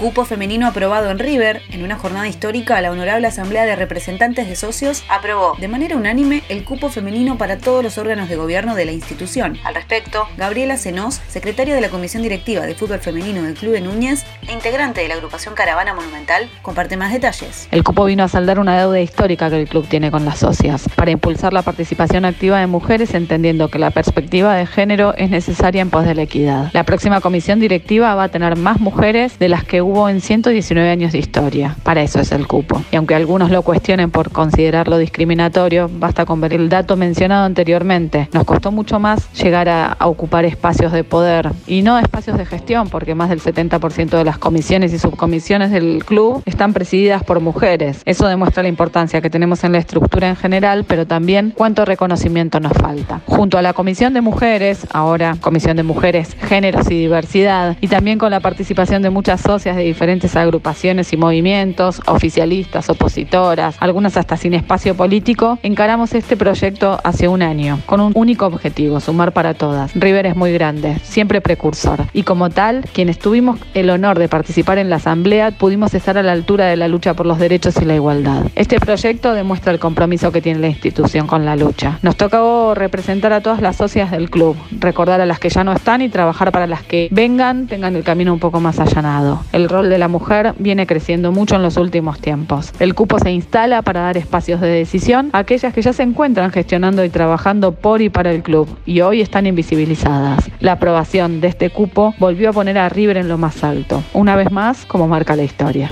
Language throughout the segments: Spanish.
Cupo femenino aprobado en River. En una jornada histórica, la Honorable Asamblea de Representantes de Socios aprobó de manera unánime el cupo femenino para todos los órganos de gobierno de la institución. Al respecto, Gabriela Senós, secretaria de la Comisión Directiva de Fútbol Femenino del Club de Núñez e integrante de la agrupación Caravana Monumental, comparte más detalles. El cupo vino a saldar una deuda histórica que el club tiene con las socias, para impulsar la participación activa de mujeres, entendiendo que la perspectiva de género es necesaria en pos de la equidad. La próxima comisión directiva va a tener más mujeres de las que hubo en 119 años de historia. Para eso es el cupo. Y aunque algunos lo cuestionen por considerarlo discriminatorio, basta con ver el dato mencionado anteriormente. Nos costó mucho más llegar a, ocupar espacios de poder y no espacios de gestión, porque más del 70% de las comisiones y subcomisiones del club están presididas por mujeres. Eso demuestra la importancia que tenemos en la estructura en general, pero también cuánto reconocimiento nos falta. Junto a la Comisión de Mujeres, ahora Comisión de Mujeres, Géneros y Diversidad, y también con la participación de muchas socias diferentes agrupaciones y movimientos, oficialistas, opositoras, algunas hasta sin espacio político, encaramos este proyecto hace un año, con un único objetivo, sumar para todas. River es muy grande, siempre precursor, y como tal, quienes tuvimos el honor de participar en la asamblea, pudimos estar a la altura de la lucha por los derechos y la igualdad. Este proyecto demuestra el compromiso que tiene la institución con la lucha. Nos tocó representar a todas las socias del club, recordar a las que ya no están y trabajar para las que vengan, tengan el camino un poco más allanado. El rol de la mujer viene creciendo mucho en los últimos tiempos. El cupo se instala para dar espacios de decisión a aquellas que ya se encuentran gestionando y trabajando por y para el club y hoy están invisibilizadas. La aprobación de este cupo volvió a poner a River en lo más alto, una vez más como marca la historia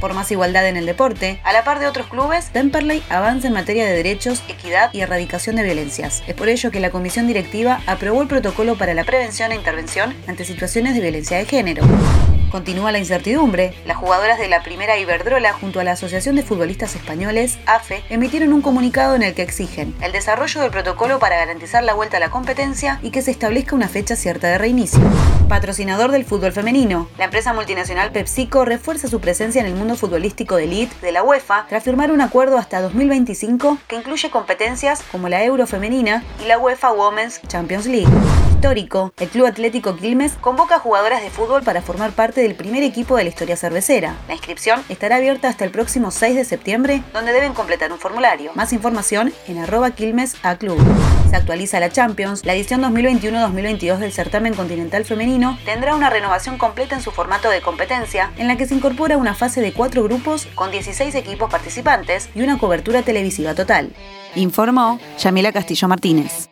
por más igualdad en el deporte, a la par de otros clubes, Temperley avanza en materia de derechos, equidad y erradicación de violencias. Es por ello que la comisión directiva aprobó el protocolo para la prevención e intervención ante situaciones de violencia de género. Continúa la incertidumbre. Las jugadoras de la primera Iberdrola junto a la Asociación de Futbolistas Españoles, AFE, emitieron un comunicado en el que exigen el desarrollo del protocolo para garantizar la vuelta a la competencia y que se establezca una fecha cierta de reinicio. Patrocinador del fútbol femenino, la empresa multinacional PepsiCo refuerza su presencia en el mundo futbolístico de elite de la UEFA tras firmar un acuerdo hasta 2025 que incluye competencias como la Euro femenina y la UEFA Women's Champions League el Club Atlético Quilmes convoca a jugadoras de fútbol para formar parte del primer equipo de la historia cervecera. La inscripción estará abierta hasta el próximo 6 de septiembre, donde deben completar un formulario. Más información en arroba Quilmes a Club. Se actualiza la Champions. La edición 2021-2022 del certamen continental femenino tendrá una renovación completa en su formato de competencia, en la que se incorpora una fase de cuatro grupos con 16 equipos participantes y una cobertura televisiva total. Informó Yamila Castillo Martínez.